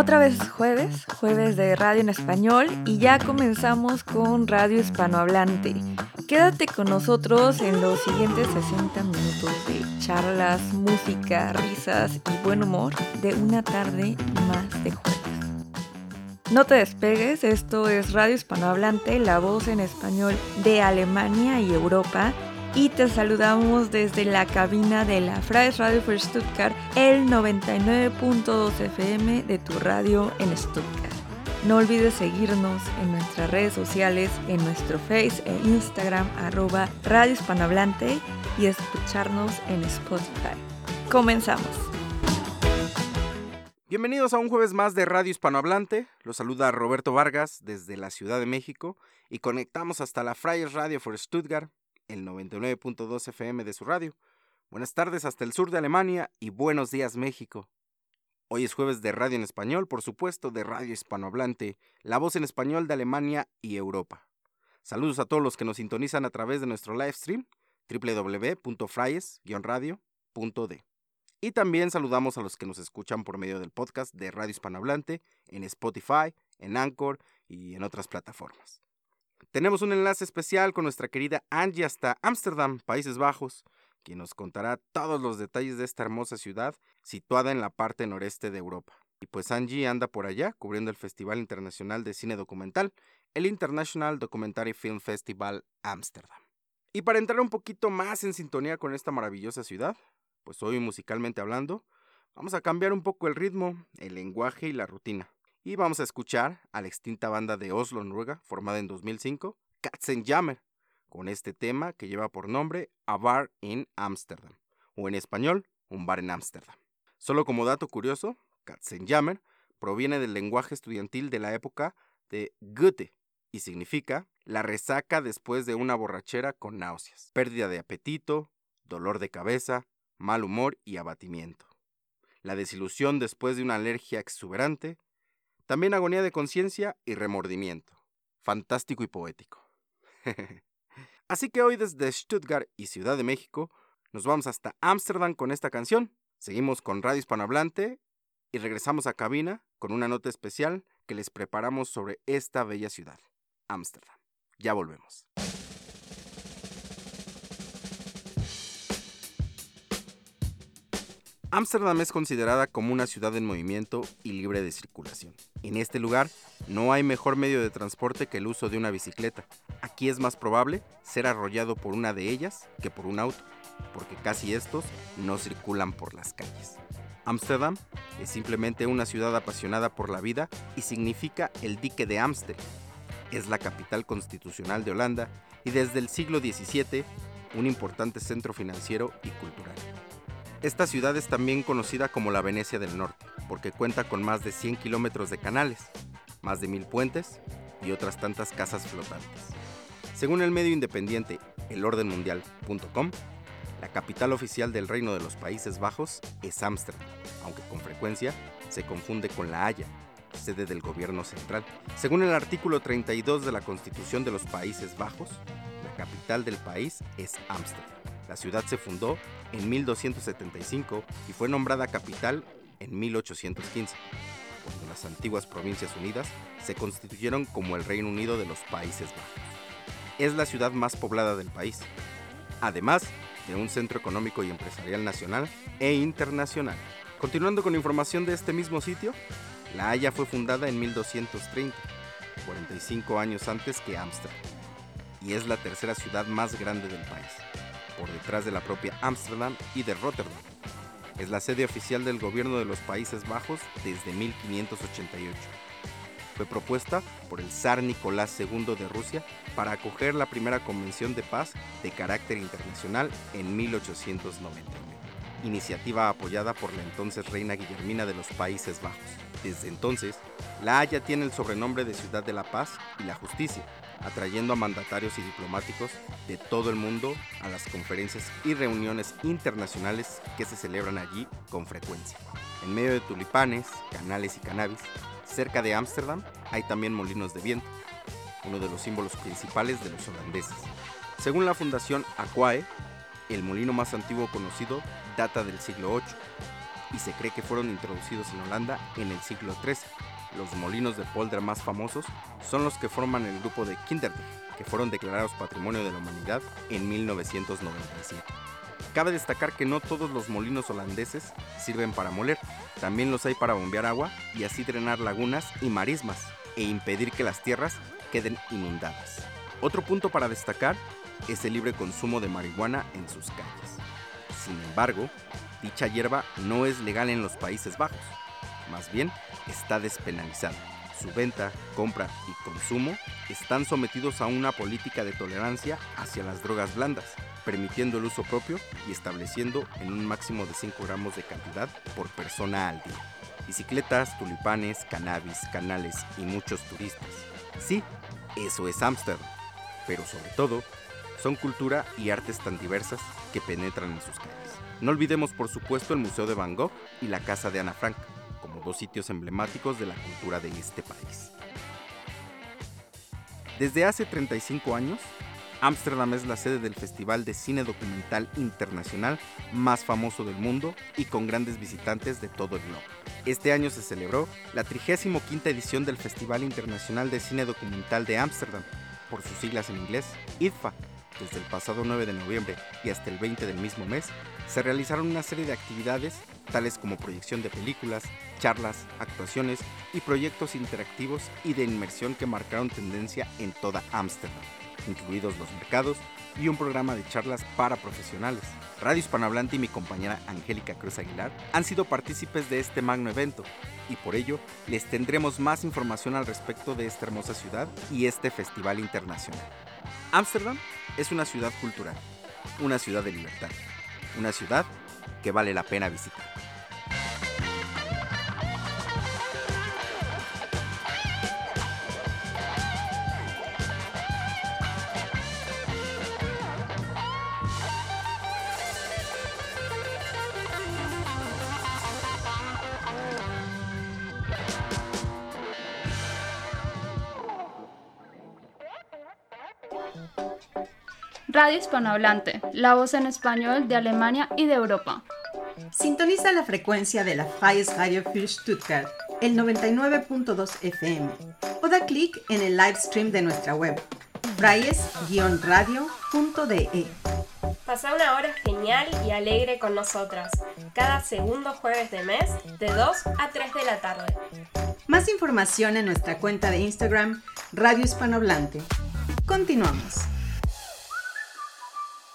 Otra vez jueves, jueves de radio en español y ya comenzamos con Radio Hispanohablante. Quédate con nosotros en los siguientes 60 minutos de charlas, música, risas y buen humor de una tarde más de jueves. No te despegues, esto es Radio Hispanohablante, la voz en español de Alemania y Europa y te saludamos desde la cabina de la Freies Radio for Stuttgart, el 99.2 FM de tu radio en Stuttgart. No olvides seguirnos en nuestras redes sociales, en nuestro Face e Instagram, arroba Radio Hispanohablante y escucharnos en Spotify. Comenzamos. Bienvenidos a un jueves más de Radio Hispanohablante. Los saluda Roberto Vargas desde la Ciudad de México y conectamos hasta la Freies Radio for Stuttgart el 99.2 FM de su radio. Buenas tardes hasta el sur de Alemania y buenos días México. Hoy es jueves de radio en español, por supuesto, de radio hispanohablante, la voz en español de Alemania y Europa. Saludos a todos los que nos sintonizan a través de nuestro live stream www.fries-radio.de. Y también saludamos a los que nos escuchan por medio del podcast de Radio Hispanohablante en Spotify, en Anchor y en otras plataformas. Tenemos un enlace especial con nuestra querida Angie hasta Ámsterdam, Países Bajos, quien nos contará todos los detalles de esta hermosa ciudad situada en la parte noreste de Europa. Y pues Angie anda por allá cubriendo el Festival Internacional de Cine Documental, el International Documentary Film Festival Ámsterdam. Y para entrar un poquito más en sintonía con esta maravillosa ciudad, pues hoy musicalmente hablando, vamos a cambiar un poco el ritmo, el lenguaje y la rutina y vamos a escuchar a la extinta banda de Oslo, Noruega, formada en 2005, Katzenjammer, con este tema que lleva por nombre A Bar in Amsterdam, o en español, Un bar en Ámsterdam. Solo como dato curioso, Katzenjammer proviene del lenguaje estudiantil de la época de Goethe y significa la resaca después de una borrachera con náuseas, pérdida de apetito, dolor de cabeza, mal humor y abatimiento. La desilusión después de una alergia exuberante, también agonía de conciencia y remordimiento. Fantástico y poético. Así que hoy desde Stuttgart y Ciudad de México nos vamos hasta Ámsterdam con esta canción. Seguimos con Radio Hispanohablante y regresamos a cabina con una nota especial que les preparamos sobre esta bella ciudad, Ámsterdam. Ya volvemos. Ámsterdam es considerada como una ciudad en movimiento y libre de circulación. En este lugar no hay mejor medio de transporte que el uso de una bicicleta. Aquí es más probable ser arrollado por una de ellas que por un auto, porque casi estos no circulan por las calles. Ámsterdam es simplemente una ciudad apasionada por la vida y significa el dique de Ámstel. Es la capital constitucional de Holanda y desde el siglo XVII un importante centro financiero y cultural. Esta ciudad es también conocida como la Venecia del Norte, porque cuenta con más de 100 kilómetros de canales, más de mil puentes y otras tantas casas flotantes. Según el medio independiente elordenmundial.com, la capital oficial del Reino de los Países Bajos es Ámsterdam, aunque con frecuencia se confunde con La Haya, sede del gobierno central. Según el artículo 32 de la Constitución de los Países Bajos, la capital del país es Ámsterdam. La ciudad se fundó en 1275 y fue nombrada capital en 1815, cuando las antiguas Provincias Unidas se constituyeron como el Reino Unido de los Países Bajos. Es la ciudad más poblada del país, además de un centro económico y empresarial nacional e internacional. Continuando con información de este mismo sitio, La Haya fue fundada en 1230, 45 años antes que Ámsterdam, y es la tercera ciudad más grande del país por detrás de la propia Ámsterdam y de Rotterdam. Es la sede oficial del gobierno de los Países Bajos desde 1588. Fue propuesta por el zar Nicolás II de Rusia para acoger la primera convención de paz de carácter internacional en 1899, iniciativa apoyada por la entonces reina Guillermina de los Países Bajos. Desde entonces, La Haya tiene el sobrenombre de Ciudad de la Paz y la Justicia, atrayendo a mandatarios y diplomáticos de todo el mundo a las conferencias y reuniones internacionales que se celebran allí con frecuencia. En medio de tulipanes, canales y cannabis, cerca de Ámsterdam hay también molinos de viento, uno de los símbolos principales de los holandeses. Según la Fundación Aquae, el molino más antiguo conocido data del siglo VIII. y se cree que fueron introducidos en Holanda en el siglo XIII. Los molinos de polder más famosos son los que forman el grupo de Kinderdijk, que fueron declarados Patrimonio de la Humanidad en 1997. Cabe destacar que no todos los molinos holandeses sirven para moler, también los hay para bombear agua y así drenar lagunas y marismas e impedir que las tierras queden inundadas. Otro punto para destacar es el libre consumo de marihuana en sus calles. Sin embargo, dicha hierba no es legal en los Países Bajos, más bien está despenalizada. Su venta, compra y consumo están sometidos a una política de tolerancia hacia las drogas blandas, permitiendo el uso propio y estableciendo en un máximo de 5 gramos de cantidad por persona al día. Bicicletas, tulipanes, cannabis, canales y muchos turistas. Sí, eso es Ámsterdam, pero sobre todo son cultura y artes tan diversas que penetran en sus calles. No olvidemos por supuesto el Museo de Van Gogh y la Casa de Ana Frank, como dos sitios emblemáticos de la cultura de este país. Desde hace 35 años, Ámsterdam es la sede del Festival de Cine Documental Internacional más famoso del mundo y con grandes visitantes de todo el globo. Este año se celebró la 35 edición del Festival Internacional de Cine Documental de Ámsterdam, por sus siglas en inglés, IDFA. Desde el pasado 9 de noviembre y hasta el 20 del mismo mes, se realizaron una serie de actividades tales como proyección de películas, charlas, actuaciones y proyectos interactivos y de inmersión que marcaron tendencia en toda Ámsterdam incluidos los mercados, y un programa de charlas para profesionales. Radio Hispanohablante y mi compañera Angélica Cruz Aguilar han sido partícipes de este magno evento y por ello les tendremos más información al respecto de esta hermosa ciudad y este festival internacional. Ámsterdam es una ciudad cultural, una ciudad de libertad, una ciudad que vale la pena visitar. Radio Hispanohablante, la voz en español de Alemania y de Europa. Sintoniza la frecuencia de la Freies Radio für Stuttgart, el 99.2 FM, o da clic en el live stream de nuestra web, freies-radio.de. Pasa una hora genial y alegre con nosotras, cada segundo jueves de mes, de 2 a 3 de la tarde. Más información en nuestra cuenta de Instagram, Radio Hispanohablante. Continuamos.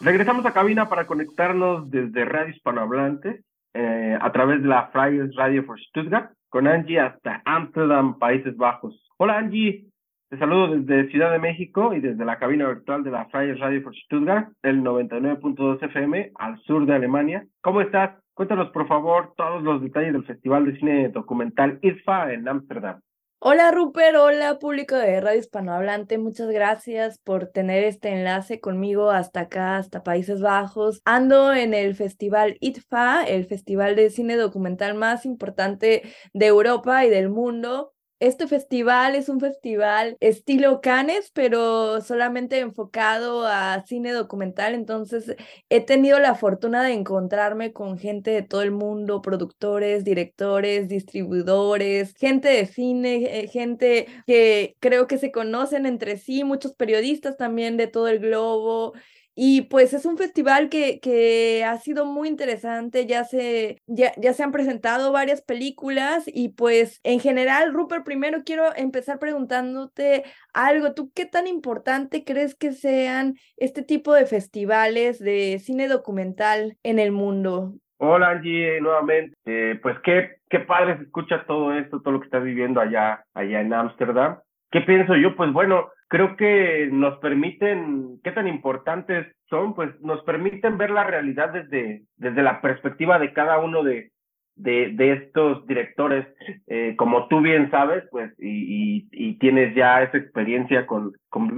Regresamos a cabina para conectarnos desde Radio Hispanohablante eh, a través de la Fridays Radio for Stuttgart con Angie hasta Amsterdam, Países Bajos. Hola Angie, te saludo desde Ciudad de México y desde la cabina virtual de la Fridays Radio for Stuttgart, el 99.2 FM al sur de Alemania. ¿Cómo estás? Cuéntanos por favor todos los detalles del Festival de Cine Documental ISFA en Ámsterdam. Hola Rupert, hola público de Radio Hispanohablante, muchas gracias por tener este enlace conmigo hasta acá, hasta Países Bajos. Ando en el Festival ITFA, el festival de cine documental más importante de Europa y del mundo. Este festival es un festival estilo Cannes, pero solamente enfocado a cine documental. Entonces, he tenido la fortuna de encontrarme con gente de todo el mundo, productores, directores, distribuidores, gente de cine, eh, gente que creo que se conocen entre sí, muchos periodistas también de todo el globo. Y pues es un festival que, que ha sido muy interesante, ya se, ya, ya se han presentado varias películas y pues en general, Rupert, primero quiero empezar preguntándote algo, ¿tú qué tan importante crees que sean este tipo de festivales de cine documental en el mundo? Hola Angie, nuevamente, eh, pues qué, qué padre se escucha todo esto, todo lo que estás viviendo allá, allá en Ámsterdam. ¿Qué pienso yo? Pues bueno, creo que nos permiten, qué tan importantes son, pues nos permiten ver la realidad desde, desde la perspectiva de cada uno de, de, estos directores. Eh, como tú bien sabes, pues, y, y, tienes ya esa experiencia con, con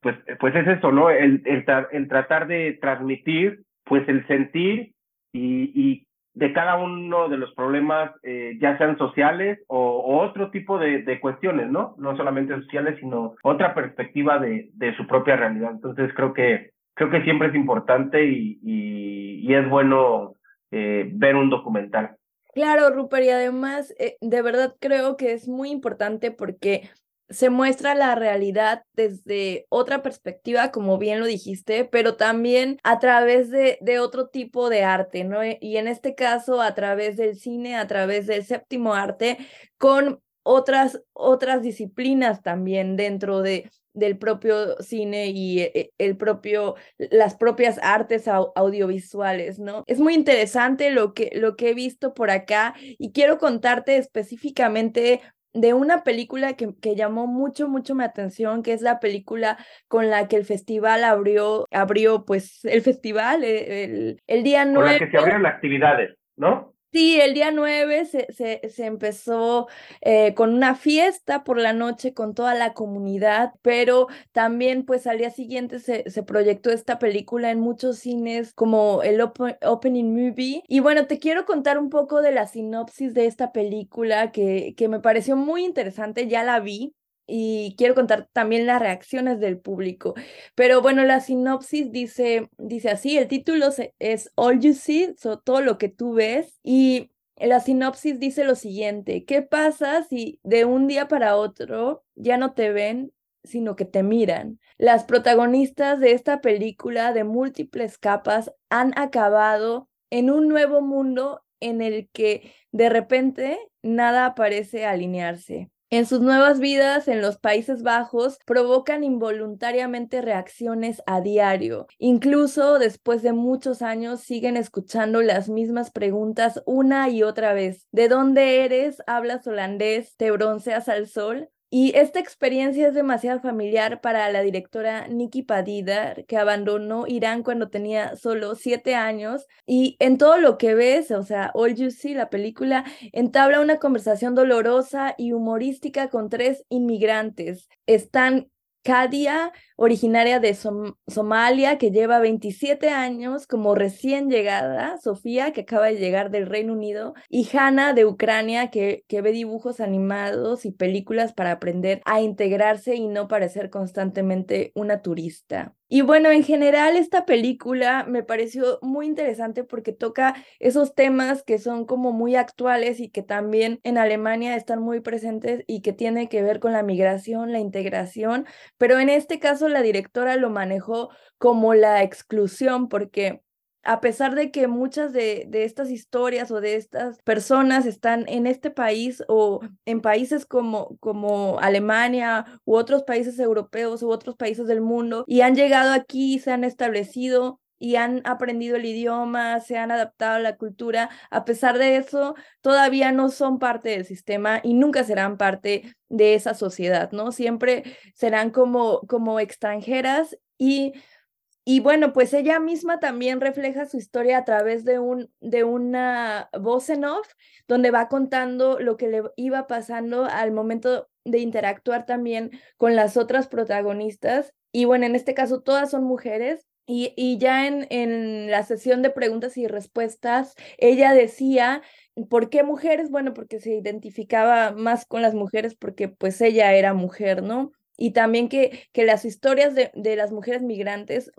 pues, pues es eso, ¿no? El, el, el tratar de transmitir, pues, el sentir y, y de cada uno de los problemas, eh, ya sean sociales o, otro tipo de, de, cuestiones, ¿no? No solamente sociales, sino otra perspectiva de, de, su propia realidad. Entonces creo que creo que siempre es importante y, y, es bueno eh, ver un documental. Claro, Rupert, y además, eh, de verdad creo que es muy importante porque se muestra la realidad desde otra perspectiva, como bien lo dijiste, pero también a través de, de, otro tipo de arte, ¿no? Y en este caso, a través del cine, a través del séptimo arte, con otras, otras disciplinas también dentro de, del propio cine y eh, el propio, las propias artes audiovisuales, ¿no? Es muy interesante lo que, lo que he visto por acá y quiero contarte específicamente de una película que, que, llamó mucho, mucho mi atención, que es la película con la que el festival abrió, abrió pues el festival eh, el, el, día 9. Con la que se abrieron las actividades, ¿no? Sí, el día 9 se, se, se empezó eh, con una fiesta por la noche con toda la comunidad, pero también pues al día siguiente se, se proyectó esta película en muchos cines como el Opening Movie. Y bueno, te quiero contar un poco de la sinopsis de esta película que, que me pareció muy interesante, ya la vi y quiero contar también las reacciones del público. Pero bueno, la sinopsis dice, dice así, el título es All You See, todo lo que tú ves, y la sinopsis dice lo siguiente, ¿qué pasa si de un día para otro ya no te ven, sino que te miran? Las protagonistas de esta película de múltiples capas han acabado en un nuevo mundo en el que de repente nada parece alinearse. En sus nuevas vidas en los Países Bajos provocan involuntariamente reacciones a diario. Incluso después de muchos años siguen escuchando las mismas preguntas una y otra vez. ¿De dónde eres? ¿Hablas holandés? ¿Te bronceas al sol? Y esta experiencia es demasiado familiar para la directora Nikki Padida, que abandonó Irán cuando tenía solo siete años. Y en todo lo que ves, o sea, All You See, la película, entabla una conversación dolorosa y humorística con tres inmigrantes. Están Kadia, originaria de Somalia, que lleva 27 años como recién llegada, Sofía, que acaba de llegar del Reino Unido, y Hanna de Ucrania, que, que ve dibujos animados y películas para aprender a integrarse y no parecer constantemente una turista. Y bueno, en general esta película me pareció muy interesante porque toca esos temas que son como muy actuales y que también en Alemania están muy presentes y que tiene que ver con la migración, la integración, pero en este caso la directora lo manejó como la exclusión porque a pesar de que muchas de, de, estas historias o de estas personas están en este país o en países como, como Alemania u otros países europeos u otros países del mundo y han llegado aquí, se han establecido y han aprendido el idioma, se han adaptado a la cultura, a pesar de eso, todavía no son parte del sistema y nunca serán parte de esa sociedad, ¿no? Siempre serán como, como extranjeras y y bueno, pues ella misma también refleja su historia a través de, un, de una voz en off, donde va contando lo que le iba pasando al momento de interactuar también con las otras protagonistas. Y bueno, en este caso todas son mujeres. Y, y ya en, en la sesión de preguntas y respuestas, ella decía ¿Por qué mujeres? Bueno, porque se identificaba más con las mujeres porque pues ella era mujer, ¿no? Y también que, que las historias de, de, las mujeres migrantes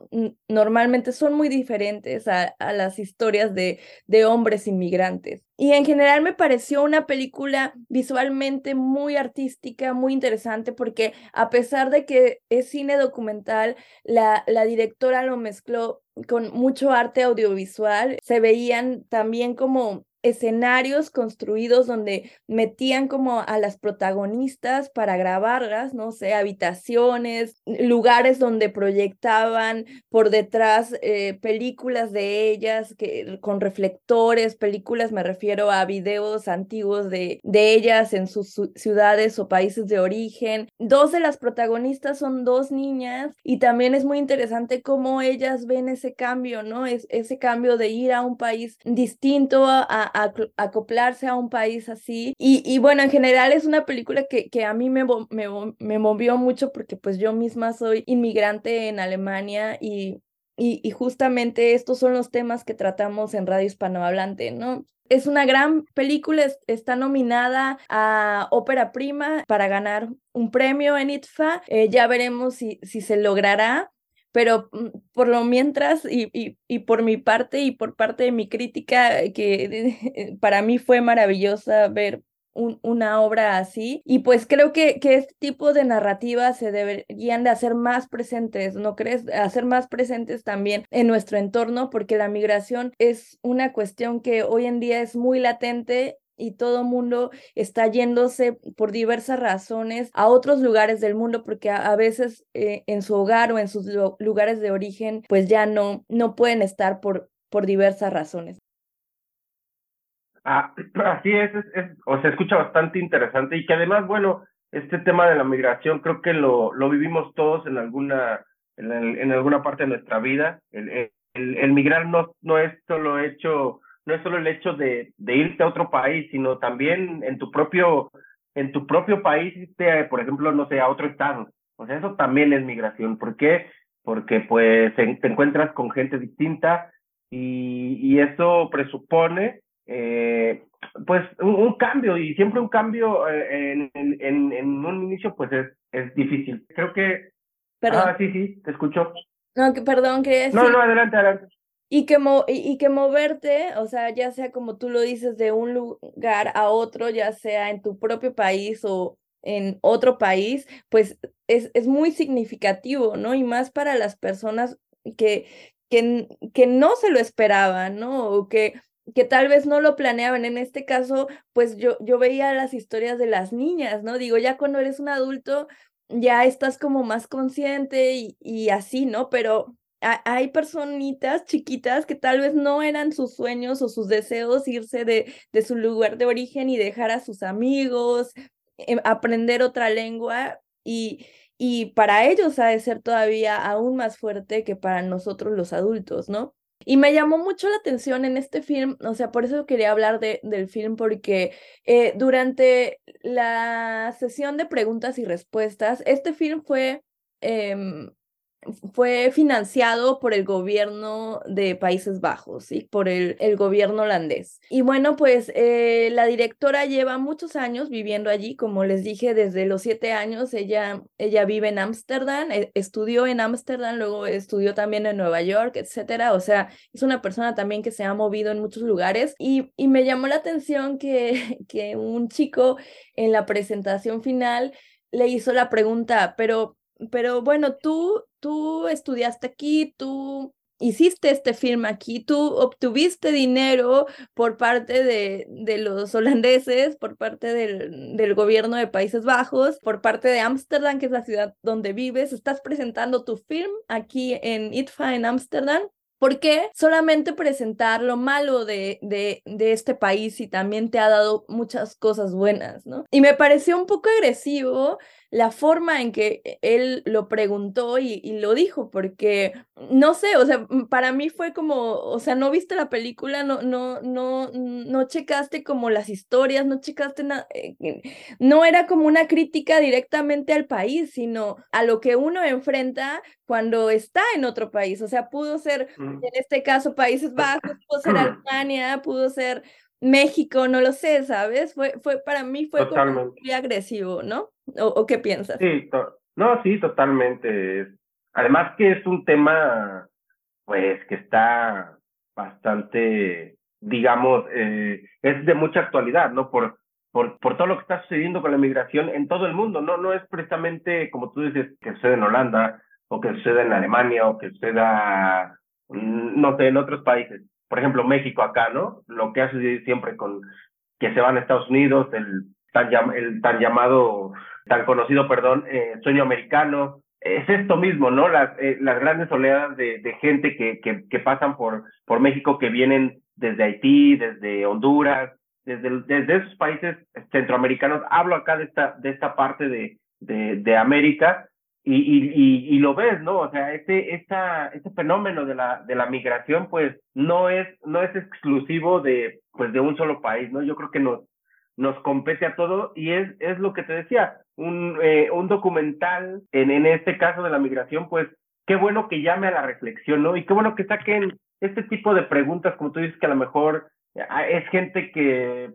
normalmente son muy diferentes a, a las historias de, de, hombres inmigrantes. Y en general me pareció una película visualmente muy artística, muy interesante, porque a pesar de que es cine documental, la, la directora lo mezcló con mucho arte audiovisual, se veían también como escenarios construidos donde metían como a las protagonistas para grabarlas, no sé, habitaciones, lugares donde proyectaban por detrás eh, películas de ellas que, con reflectores, películas me refiero a videos antiguos de, de ellas en sus ciudades o países de origen. Dos de las protagonistas son dos niñas y también es muy interesante cómo ellas ven ese cambio, ¿no? Es, ese cambio de ir a un país distinto a acoplarse a un país así. Y, bueno, en general es una película que, a mí me, me, me movió mucho porque pues yo misma soy inmigrante en Alemania y, justamente estos son los temas que tratamos en Radio Hispanohablante, ¿no? Es una gran película, está nominada a Ópera Prima para ganar un premio en ITFA. Eh, ya veremos si se logrará, pero mm, por lo mientras y, y, y, por mi parte y por parte de mi crítica, que para mí fue maravillosa ver una obra así. Y pues creo que, que este tipo de narrativas se deberían de hacer más presentes, ¿no crees? Hacer más presentes también en nuestro entorno, porque la migración es una cuestión que hoy en día es muy latente y todo mundo está yéndose por diversas razones a otros lugares del mundo porque a, veces eh, en su hogar o en sus lugares de origen pues ya no, no pueden estar por, por diversas razones. Ah, así es, es, o se escucha bastante interesante y que además, bueno, este tema de la migración creo que lo, lo vivimos todos en alguna, en, en alguna parte de nuestra vida. El, el, el, migrar no, no es solo hecho, no es solo el hecho de, de irte a otro país, sino también en tu propio, en tu propio país, irte, por ejemplo, no sé, a otro estado. O sea, eso también es migración. ¿Por qué? Porque pues te encuentras con gente distinta y, y eso presupone eh, pues un, cambio y siempre un cambio eh, en, en, en, un inicio pues es, es difícil. Creo que... Perdón. Ah, sí, sí, te escucho. No, que, perdón, que No, no, adelante, adelante. Y que, y, que moverte, o sea, ya sea como tú lo dices, de un lugar a otro, ya sea en tu propio país o en otro país, pues es, es muy significativo, ¿no? Y más para las personas que, que, que no se lo esperaban, ¿no? O que que tal vez no lo planeaban. En este caso, pues yo, yo veía las historias de las niñas, ¿no? Digo, ya cuando eres un adulto, ya estás como más consciente y, y así, ¿no? Pero hay personitas chiquitas que tal vez no eran sus sueños o sus deseos irse de, de su lugar de origen y dejar a sus amigos, em, aprender otra lengua y, y para ellos ha de ser todavía aún más fuerte que para nosotros los adultos, ¿no? Y me llamó mucho la atención en este film, o sea, por eso quería hablar de, del film, porque eh, durante la sesión de preguntas y respuestas, este film fue eh, fue financiado por el gobierno de Países Bajos y por el, el, gobierno holandés. Y bueno, pues eh, la directora lleva muchos años viviendo allí, como les dije, desde los siete años ella, ella vive en Ámsterdam, eh, estudió en Ámsterdam, luego estudió también en Nueva York, etcétera. O sea, es una persona también que se ha movido en muchos lugares y, y me llamó la atención que, que un chico en la presentación final le hizo la pregunta, pero pero bueno, tú, tú estudiaste aquí, tú hiciste este film aquí, tú obtuviste dinero por parte de, de los holandeses, por parte del, del, gobierno de Países Bajos, por parte de Ámsterdam, que es la ciudad donde vives, estás presentando tu film aquí en ITFA en Ámsterdam. ¿Por qué solamente presentar lo malo de, de, de, este país y también te ha dado muchas cosas buenas, ¿no? Y me pareció un poco agresivo la forma en que e, él lo preguntó y, lo dijo, porque no sé, o sea, para mí fue como, o sea, no viste la película, no, no, no, no checaste como las historias, no checaste nada, eh, no era como una crítica directamente al país, sino a lo que uno enfrenta cuando está en otro país, o sea, pudo ser, en este caso, Países Bajos, pudo ser Alemania, pudo ser México, no lo sé, ¿sabes? Fue, fue para mí fue como muy agresivo, ¿no? ¿O, qué piensas? Sí, no, sí, totalmente. Además que es un tema, pues, que está bastante, digamos, eh, es de mucha actualidad, ¿no? Por, por, por todo lo que está sucediendo con la migración en todo el mundo, ¿no? No es precisamente, como tú dices, que sucede en Holanda, o que suceda en Alemania, o que suceda, mm, no sé, en otros países por ejemplo, México acá, ¿no? Lo que hace siempre con que se van a Estados Unidos, el tan, el tan llamado, tan conocido, perdón, eh, sueño americano, es esto mismo, ¿no? Las, eh, las grandes oleadas de, gente que, que, que, pasan por, por México, que vienen desde Haití, desde Honduras, desde, desde esos países centroamericanos. Hablo acá de esta, de esta parte de, de, de América y, y, y, lo ves, ¿no? O sea, este, esta, este fenómeno de la, de la migración, pues, no es, no es exclusivo de, pues, de un solo país, ¿no? Yo creo que nos, nos compete a todo y es, es lo que te decía, un, eh, un documental, en, en este caso de la migración, pues, qué bueno que llame a la reflexión, ¿no? Y qué bueno que saquen este tipo de preguntas, como tú dices, que a lo mejor eh, es gente que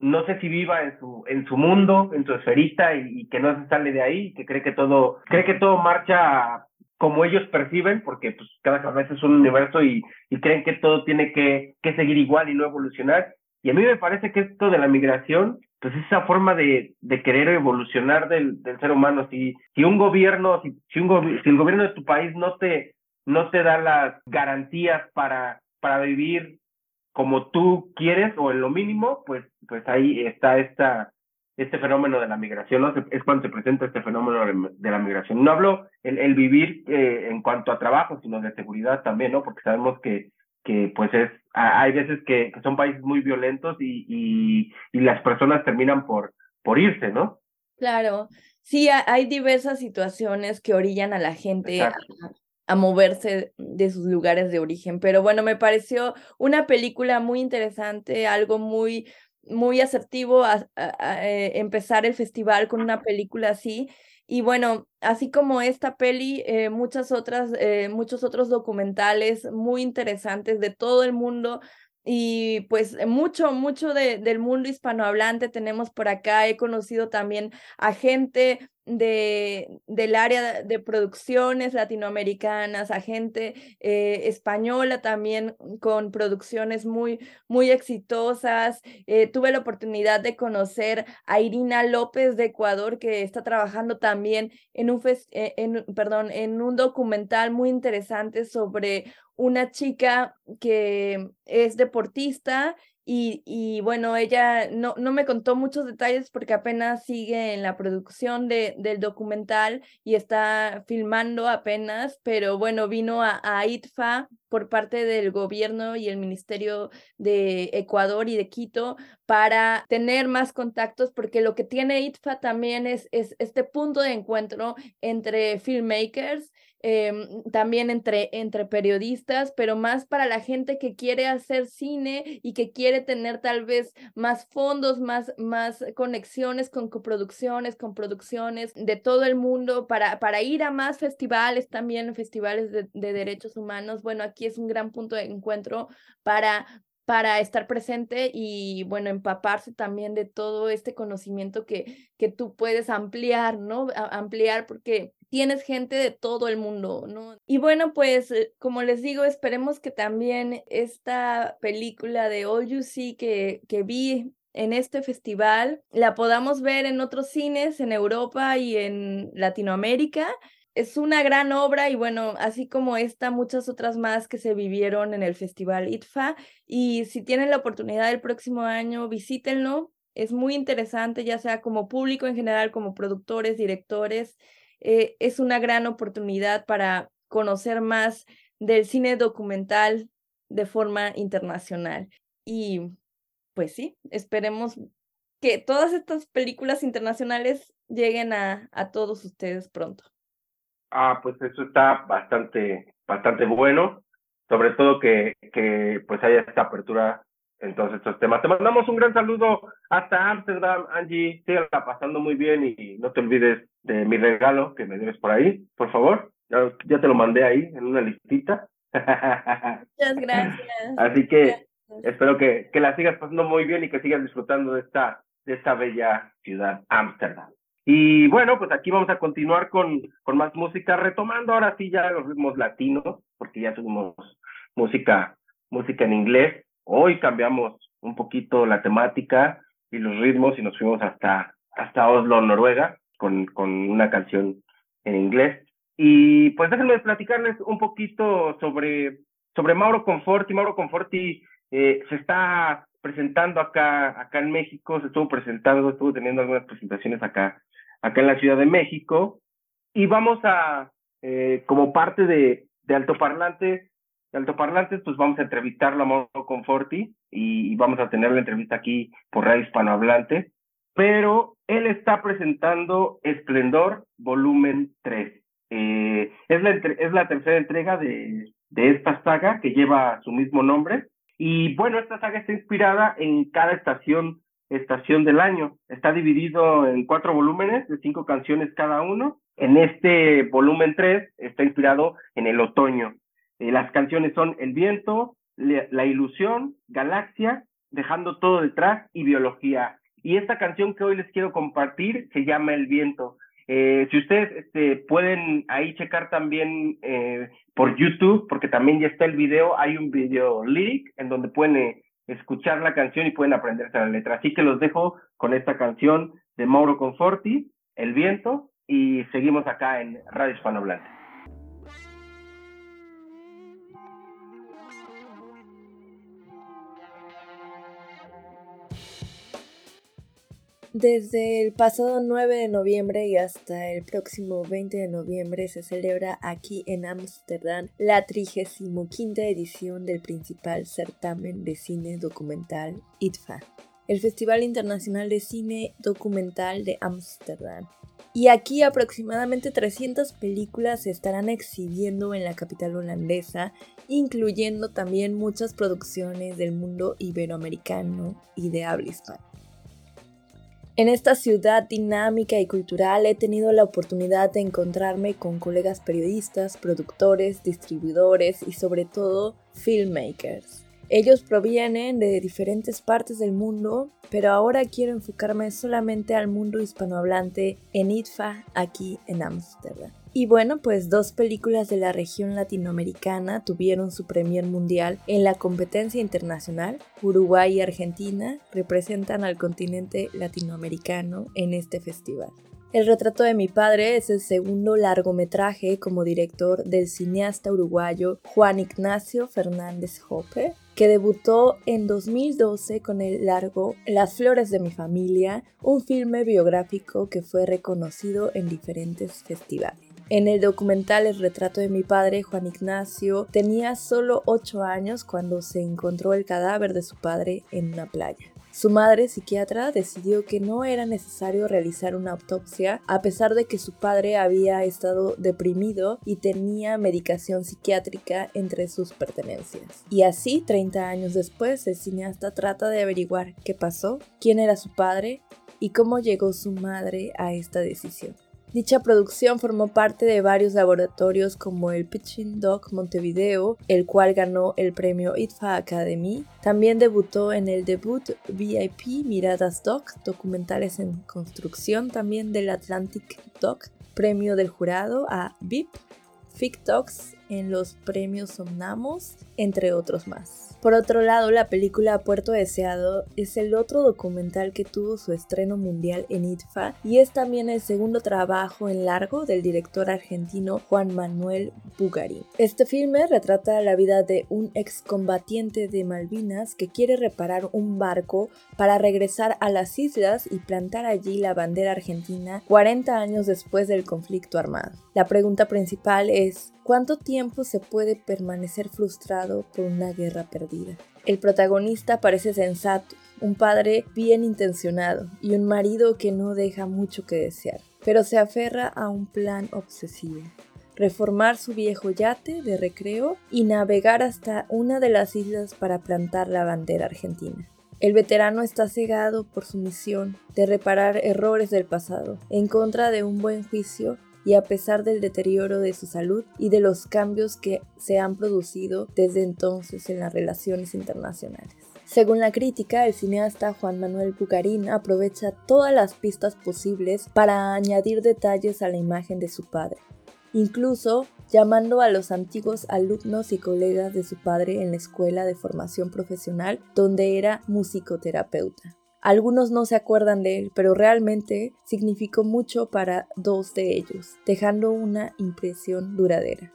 no sé si viva en su, en su mundo, en su esferita y, que no se sale de ahí, que cree que todo, cree que todo marcha como ellos perciben, porque pues cada cabeza es un universo y, creen que todo tiene que, que seguir igual y no evolucionar. Y a mí me parece que esto de la migración, pues esa forma de, de querer evolucionar del, del ser humano. Si, si un gobierno, si, si, un si el gobierno de tu país no te, no te da las garantías para, para vivir como tú quieres o en lo mínimo, pues, pues ahí está esta, este fenómeno de la migración, ¿no? Es cuando se presenta este fenómeno de la migración. No hablo el, el vivir eh, en cuanto a trabajo, sino de seguridad también, ¿no? Porque sabemos que, que pues es, hay veces que, que son países muy violentos y, y, y, las personas terminan por, por irse, ¿no? Claro, sí, hay diversas situaciones que orillan a la gente a, a moverse de sus lugares de origen. Pero bueno, me pareció una película muy interesante, algo muy, muy asertivo a, eh, empezar el festival con una película así. Y bueno, así como esta peli, eh, muchas otras, eh, muchos otros documentales muy interesantes de todo el mundo y pues mucho, mucho de, del mundo hispanohablante tenemos por acá. He conocido también a gente de, del área de producciones latinoamericanas, a gente eh, española también con producciones muy, muy exitosas. Eh, tuve la oportunidad de conocer a Irina López de Ecuador, que está trabajando también en un, eh, en, perdón, en un documental muy interesante sobre una chica que es deportista y, y, bueno, ella no, no me contó muchos detalles porque apenas sigue en la producción de, del documental y está filmando apenas, pero bueno, vino a, a, ITFA por parte del gobierno y el Ministerio de Ecuador y de Quito para tener más contactos porque lo que tiene ITFA también es, es este punto de encuentro entre filmmakers eh, también entre, entre periodistas, pero más para la gente que quiere hacer cine y que quiere tener tal vez más fondos, más, más conexiones con coproducciones, con producciones de todo el mundo, para, para ir a más festivales también, festivales de, de derechos humanos. Bueno, aquí es un gran punto de encuentro para para estar presente y, bueno, empaparse también de todo este conocimiento que, que tú puedes ampliar, ¿no? ampliar porque tienes gente de todo el mundo, ¿no? Y bueno, pues eh, como les digo, esperemos que también esta película de All You See que, que vi en este festival la podamos ver en otros cines en Europa y en Latinoamérica es una gran obra y bueno, así como esta, muchas otras más que se vivieron en el Festival ITFA. Y si tienen la oportunidad el próximo año, visítenlo. Es muy interesante, ya sea como público en general, como productores, directores. Eh, es una gran oportunidad para conocer más del cine documental de forma internacional. Y pues sí, esperemos que todas estas películas internacionales lleguen a, a todos ustedes pronto. Ah, pues eso está bastante, bastante bueno, sobre todo que, que pues haya esta apertura en todos estos temas. Te mandamos un gran saludo hasta Amsterdam, Angie, síguela pasando muy bien y no te olvides de mi regalo que me debes por ahí, por favor. Ya, ya te lo mandé ahí en una listita. Muchas gracias. Así que espero que, que la sigas pasando muy bien y que sigas disfrutando de esta, de esta bella ciudad, Ámsterdam. Y bueno, pues aquí vamos a continuar con, con más música, retomando ahora sí ya los ritmos latinos, porque ya tuvimos música, música en inglés. Hoy cambiamos un poquito la temática y los ritmos y nos fuimos hasta, hasta Oslo, Noruega, con, con una canción en inglés. Y pues déjenme platicarles un poquito sobre, sobre Mauro Conforti. Mauro Conforti eh, se está presentando acá, acá en México, se estuvo presentando, estuvo teniendo algunas presentaciones acá acá en la Ciudad de México. Y vamos a, eh, como parte de, de altoparlantes, de altoparlantes, pues vamos a entrevistarlo a Mauro Conforti y, y, vamos a tener la entrevista aquí por Radio Hispanohablante. Pero él está presentando Esplendor Volumen 3. Eh, es, la, es la tercera entrega de, de esta saga que lleva su mismo nombre. Y bueno, esta saga está inspirada en cada estación estación del año. Está dividido en cuatro volúmenes de cinco canciones cada uno. En este volumen tres está inspirado en el otoño. Eh, las canciones son El viento, La ilusión, Galaxia, Dejando todo detrás y Biología. Y esta canción que hoy les quiero compartir se llama El viento. Eh, si ustedes este, pueden ahí checar también eh, por YouTube, porque también ya está el video, hay un video lyric en donde pueden eh, escuchar la canción y pueden aprenderse la letra. Así que los dejo con esta canción de Mauro Conforti, El Viento, y seguimos acá en Radio Hispanohablante. Desde el pasado 9 de noviembre y hasta el próximo 20 de noviembre se celebra aquí en Ámsterdam la 35 edición del principal certamen de cine documental ITFA, el Festival Internacional de Cine Documental de Ámsterdam. Y aquí aproximadamente 300 películas se estarán exhibiendo en la capital holandesa, incluyendo también muchas producciones del mundo iberoamericano y de habla hispana. En esta ciudad dinámica y cultural he tenido la oportunidad de encontrarme con colegas periodistas, productores, distribuidores y sobre todo filmmakers. Ellos provienen de diferentes partes del mundo, pero ahora quiero enfocarme solamente al mundo hispanohablante en ITFA aquí en Ámsterdam. Y bueno, pues dos películas de la región latinoamericana tuvieron su premier mundial en la competencia internacional. Uruguay y Argentina representan al continente latinoamericano en este festival. El retrato de mi padre es el segundo largometraje como director del cineasta uruguayo Juan Ignacio Fernández Hoppe, que debutó en 2012 con el largo Las flores de mi familia, un filme biográfico que fue reconocido en diferentes festivales. En el documental El retrato de mi padre, Juan Ignacio tenía solo 8 años cuando se encontró el cadáver de su padre en una playa. Su madre, psiquiatra, decidió que no era necesario realizar una autopsia a pesar de que su padre había estado deprimido y tenía medicación psiquiátrica entre sus pertenencias. Y así, 30 años después, el cineasta trata de averiguar qué pasó, quién era su padre y cómo llegó su madre a esta decisión. Dicha producción formó parte de varios laboratorios como el Pitching Dog Montevideo, el cual ganó el premio ITFA Academy. También debutó en el debut VIP Miradas Doc, documentales en construcción también del Atlantic Doc, premio del jurado a VIP, FICTOX en los premios Somnamos, entre otros más. Por otro lado, la película Puerto Deseado es el otro documental que tuvo su estreno mundial en ITFA y es también el segundo trabajo en largo del director argentino Juan Manuel Bugarín. Este filme retrata la vida de un excombatiente de Malvinas que quiere reparar un barco para regresar a las islas y plantar allí la bandera argentina 40 años después del conflicto armado. La pregunta principal es, ¿Cuánto tiempo se puede permanecer frustrado por una guerra perdida? El protagonista parece sensato, un padre bien intencionado y un marido que no deja mucho que desear, pero se aferra a un plan obsesivo reformar su viejo yate de recreo y navegar hasta una de las islas para plantar la bandera argentina. El veterano está cegado por su misión de reparar errores del pasado, en contra de un buen juicio y a pesar del deterioro de su salud y de los cambios que se han producido desde entonces en las relaciones internacionales. Según la crítica, el cineasta Juan Manuel Bucarín aprovecha todas las pistas posibles para añadir detalles a la imagen de su padre, incluso llamando a los antiguos alumnos y colegas de su padre en la escuela de formación profesional donde era musicoterapeuta. Algunos no se acuerdan de él, pero realmente significó mucho para dos de ellos, dejando una impresión duradera.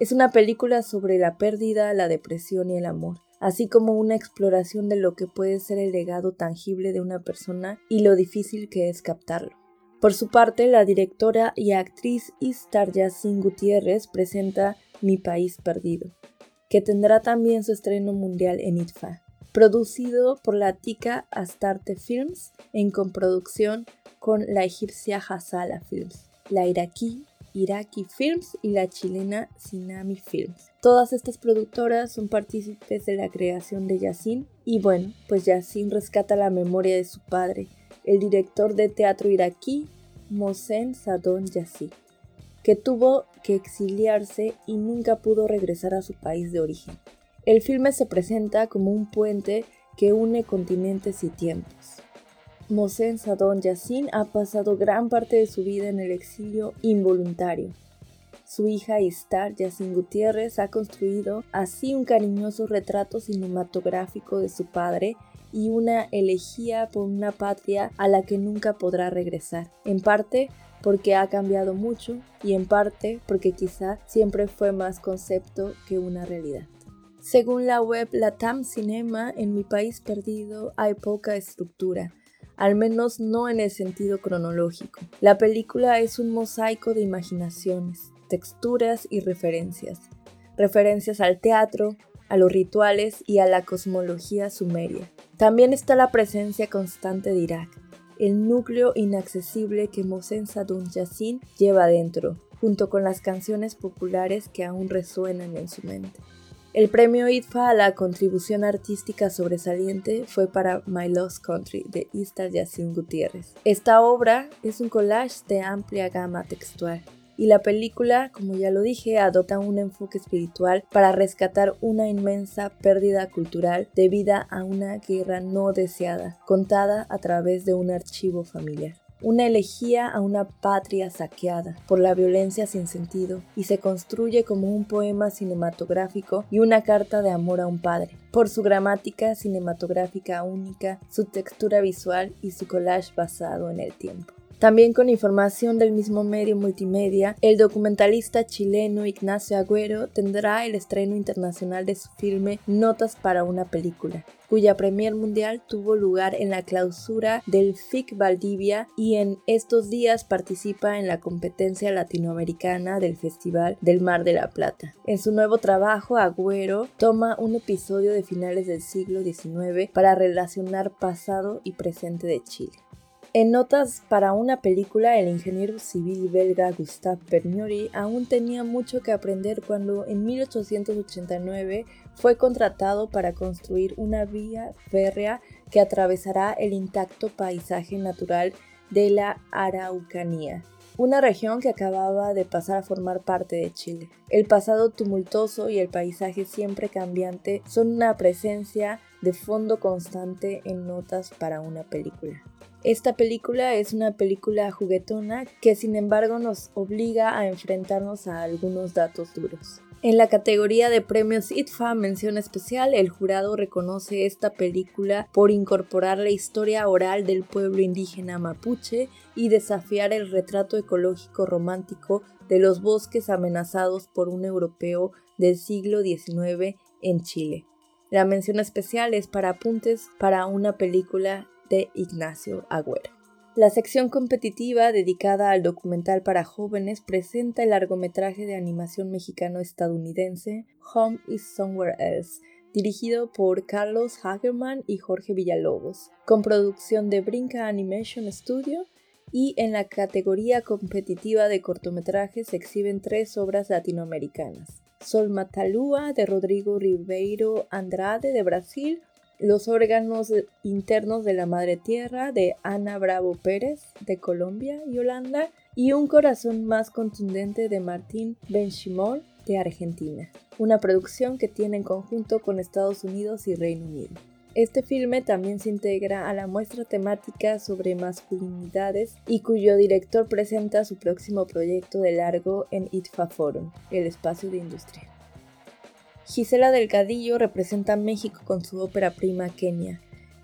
Es una película sobre la pérdida, la depresión y el amor, así como una exploración de lo que puede ser el legado tangible de una persona y lo difícil que es captarlo. Por su parte, la directora y actriz Istar Yassin Gutiérrez presenta Mi País Perdido, que tendrá también su estreno mundial en ITFA producido por la tica Astarte Films en coproducción con la egipcia Hasala Films, la iraquí Iraqi Films y la chilena Sinami Films. Todas estas productoras son partícipes de la creación de Yassin y bueno, pues Yassin rescata la memoria de su padre, el director de teatro iraquí Mohsen Sadon Yassin, que tuvo que exiliarse y nunca pudo regresar a su país de origen. El filme se presenta como un puente que une continentes y tiempos. Mosén Sadón Yassin ha pasado gran parte de su vida en el exilio involuntario. Su hija Istar Yassin Gutiérrez ha construido así un cariñoso retrato cinematográfico de su padre y una elegía por una patria a la que nunca podrá regresar, en parte porque ha cambiado mucho y en parte porque quizá siempre fue más concepto que una realidad. Según la web Latam Cinema, en mi país perdido hay poca estructura, al menos no en el sentido cronológico. La película es un mosaico de imaginaciones, texturas y referencias. Referencias al teatro, a los rituales y a la cosmología sumeria. También está la presencia constante de Irak, el núcleo inaccesible que Mohsen Sadun Yassin lleva dentro, junto con las canciones populares que aún resuenan en su mente. El premio IDFA a la contribución artística sobresaliente fue para My Lost Country de Istar Yassin Gutiérrez. Esta obra es un collage de amplia gama textual y la película, como ya lo dije, adopta un enfoque espiritual para rescatar una inmensa pérdida cultural debida a una guerra no deseada, contada a través de un archivo familiar una elegía a una patria saqueada por la violencia sin sentido y se construye como un poema cinematográfico y una carta de amor a un padre, por su gramática cinematográfica única, su textura visual y su collage basado en el tiempo. También con información del mismo medio multimedia, el documentalista chileno Ignacio Agüero tendrá el estreno internacional de su filme Notas para una película, cuya premier mundial tuvo lugar en la clausura del FIC Valdivia y en estos días participa en la competencia latinoamericana del Festival del Mar de la Plata. En su nuevo trabajo, Agüero toma un episodio de finales del siglo XIX para relacionar pasado y presente de Chile. En notas para una película, el ingeniero civil belga Gustave Berniori aún tenía mucho que aprender cuando en 1889 fue contratado para construir una vía férrea que atravesará el intacto paisaje natural de la Araucanía, una región que acababa de pasar a formar parte de Chile. El pasado tumultuoso y el paisaje siempre cambiante son una presencia de fondo constante en notas para una película. Esta película es una película juguetona que sin embargo nos obliga a enfrentarnos a algunos datos duros. En la categoría de premios ITFA mención especial, el jurado reconoce esta película por incorporar la historia oral del pueblo indígena mapuche y desafiar el retrato ecológico romántico de los bosques amenazados por un europeo del siglo XIX en Chile. La mención especial es para apuntes para una película de Ignacio Agüero. La sección competitiva dedicada al documental para jóvenes presenta el largometraje de animación mexicano-estadounidense Home is Somewhere Else, dirigido por Carlos Hagerman y Jorge Villalobos, con producción de Brinca Animation Studio y en la categoría competitiva de cortometrajes se exhiben tres obras latinoamericanas. Sol Matalúa de Rodrigo Ribeiro Andrade de Brasil, los órganos internos de la Madre Tierra de Ana Bravo Pérez de Colombia y Holanda y Un corazón más contundente de Martín Benchimol de Argentina, una producción que tiene en conjunto con Estados Unidos y Reino Unido. Este filme también se integra a la muestra temática sobre masculinidades y cuyo director presenta su próximo proyecto de largo en ITFA Forum, el espacio de industria. Gisela Delgadillo representa a México con su ópera prima Kenia.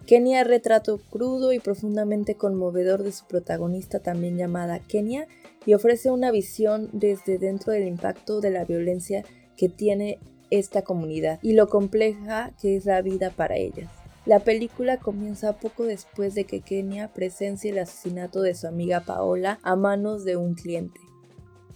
Kenia es retrato crudo y profundamente conmovedor de su protagonista también llamada Kenia y ofrece una visión desde dentro del impacto de la violencia que tiene esta comunidad y lo compleja que es la vida para ellas. La película comienza poco después de que Kenia presencie el asesinato de su amiga Paola a manos de un cliente.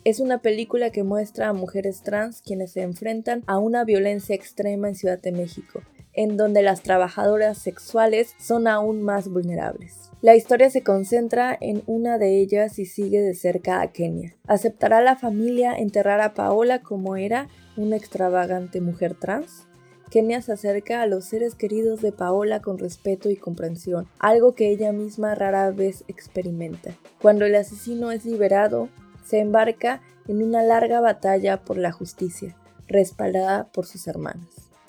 Es una película que muestra a mujeres trans quienes se enfrentan a una violencia extrema en Ciudad de México, en donde las trabajadoras sexuales son aún más vulnerables. La historia se concentra en una de ellas y sigue de cerca a Kenia. ¿Aceptará la familia enterrar a Paola como era una extravagante mujer trans? Kenia se acerca a los seres queridos de Paola con respeto y comprensión, algo que ella misma rara vez experimenta. Cuando el asesino es liberado, se embarca en una larga batalla por la justicia, respaldada por sus hermanas.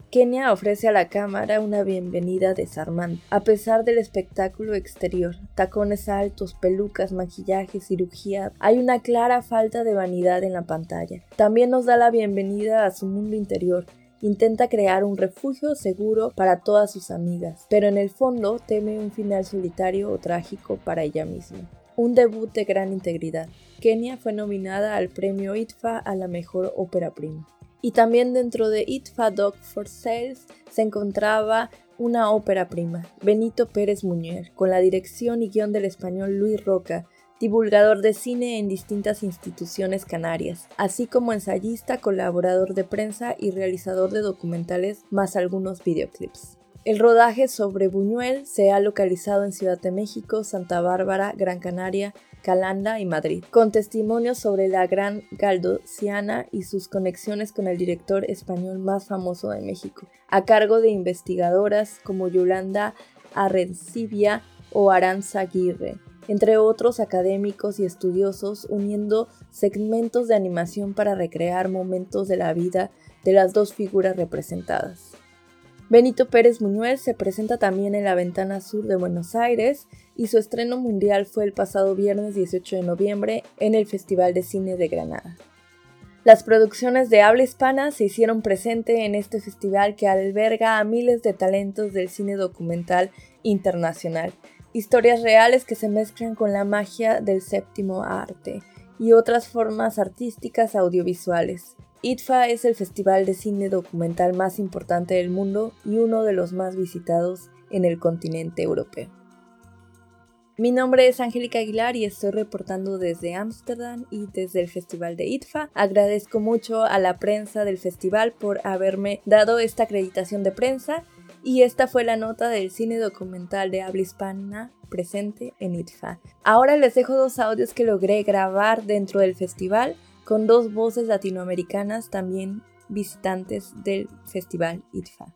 Kenia ofrece a la cámara una bienvenida desarmante. A pesar del espectáculo exterior, tacones altos, pelucas, maquillaje, cirugía, hay una clara falta de vanidad en la pantalla. También nos da la bienvenida a su mundo interior, Intenta crear un refugio seguro para todas sus amigas, pero en el fondo teme un final solitario o trágico para ella misma. Un debut de gran integridad. Kenia fue nominada al premio ITFA a la mejor ópera prima. Y también dentro de ITFA Dog for Sales se encontraba una ópera prima, Benito Pérez Muñer, con la dirección y guion del español Luis Roca, divulgador de cine en distintas instituciones canarias, así como ensayista, colaborador de prensa y realizador de documentales, más algunos videoclips. El rodaje sobre Buñuel se ha localizado en Ciudad de México, Santa Bárbara, Gran Canaria, Calanda y Madrid, con testimonios sobre la gran Galdosiana y sus conexiones con el director español más famoso de México, a cargo de investigadoras como Yolanda Arrencibia o Aranza Aguirre, entre otros académicos y estudiosos, uniendo segmentos de animación para recrear momentos de la vida de las dos figuras representadas. Benito Pérez Muñuel se presenta también en la Ventana Sur de Buenos Aires y su estreno mundial fue el pasado viernes 18 de noviembre en el Festival de Cine de Granada. Las producciones de habla hispana se hicieron presente en este festival que alberga a miles de talentos del cine documental internacional historias reales que se mezclan con la magia del séptimo arte y otras formas artísticas audiovisuales. ITFA es el festival de cine documental más importante del mundo y uno de los más visitados en el continente europeo. Mi nombre es Angélica Aguilar y estoy reportando desde Ámsterdam y desde el Festival de ITFA. Agradezco mucho a la prensa del festival por haberme dado esta acreditación de prensa y esta fue la nota del cine documental de habla hispana presente en ITFA. Ahora les dejo dos audios que logré grabar dentro del festival con dos voces latinoamericanas también visitantes del festival ITFA.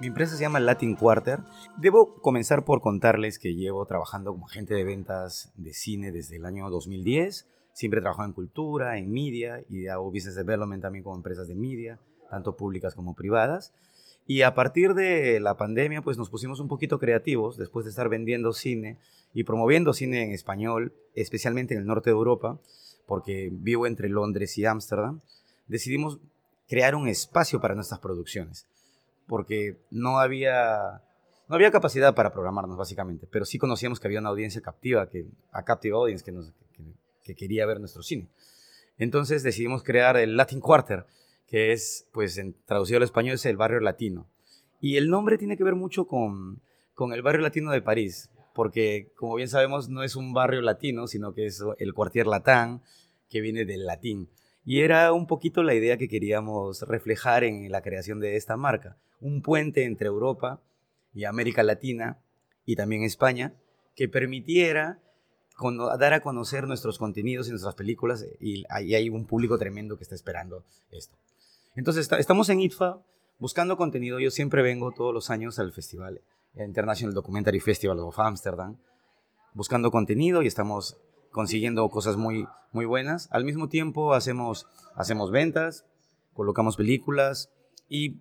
Mi empresa se llama Latin Quarter. Debo comenzar por contarles que llevo trabajando como agente de ventas de cine desde el año 2010 Siempre he trabajado en cultura, en media y hago business development también con empresas de media, tanto públicas como privadas. Y a partir de la pandemia, pues nos pusimos un poquito creativos después de estar vendiendo cine y promoviendo cine en español, especialmente en el norte de Europa, porque vivo entre Londres y Ámsterdam. Decidimos crear un espacio para nuestras producciones, porque no había no había capacidad para programarnos básicamente, pero sí conocíamos que había una audiencia captiva, que a captive audience que que quería ver nuestro cine. Entonces decidimos crear el Latin Quarter, que es, pues, en, traducido al español es el barrio latino. Y el nombre tiene que ver mucho con, con el barrio latino de París, porque, como bien sabemos, no es un barrio latino, sino que es el cuartier latán, que viene del latín. Y era un poquito la idea que queríamos reflejar en la creación de esta marca, un puente entre Europa y América Latina y también España, que permitiera dar a conocer nuestros contenidos y nuestras películas y ahí hay un público tremendo que está esperando esto. Entonces estamos en ITFA buscando contenido. Yo siempre vengo todos los años al festival International Documentary Festival of Amsterdam buscando contenido y estamos consiguiendo cosas muy, muy buenas. Al mismo tiempo hacemos, hacemos ventas, colocamos películas y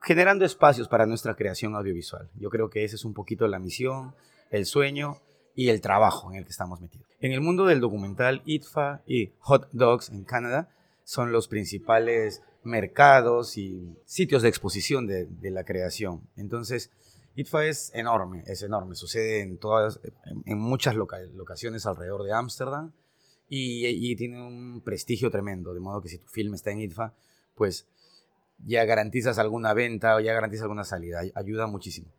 generando espacios para nuestra creación audiovisual. Yo creo que esa es un poquito la misión, el sueño y el trabajo en el que estamos metidos. En el mundo del documental, ITFA y Hot Dogs en Canadá son los principales mercados y sitios de exposición de, la creación. Entonces, ITFA es enorme, es enorme. Sucede en, todas, en, muchas locaciones alrededor de Ámsterdam y, y, tiene un prestigio tremendo. De modo que si tu film está en ITFA, pues ya garantizas alguna venta o ya garantizas alguna salida. Ayuda muchísimo.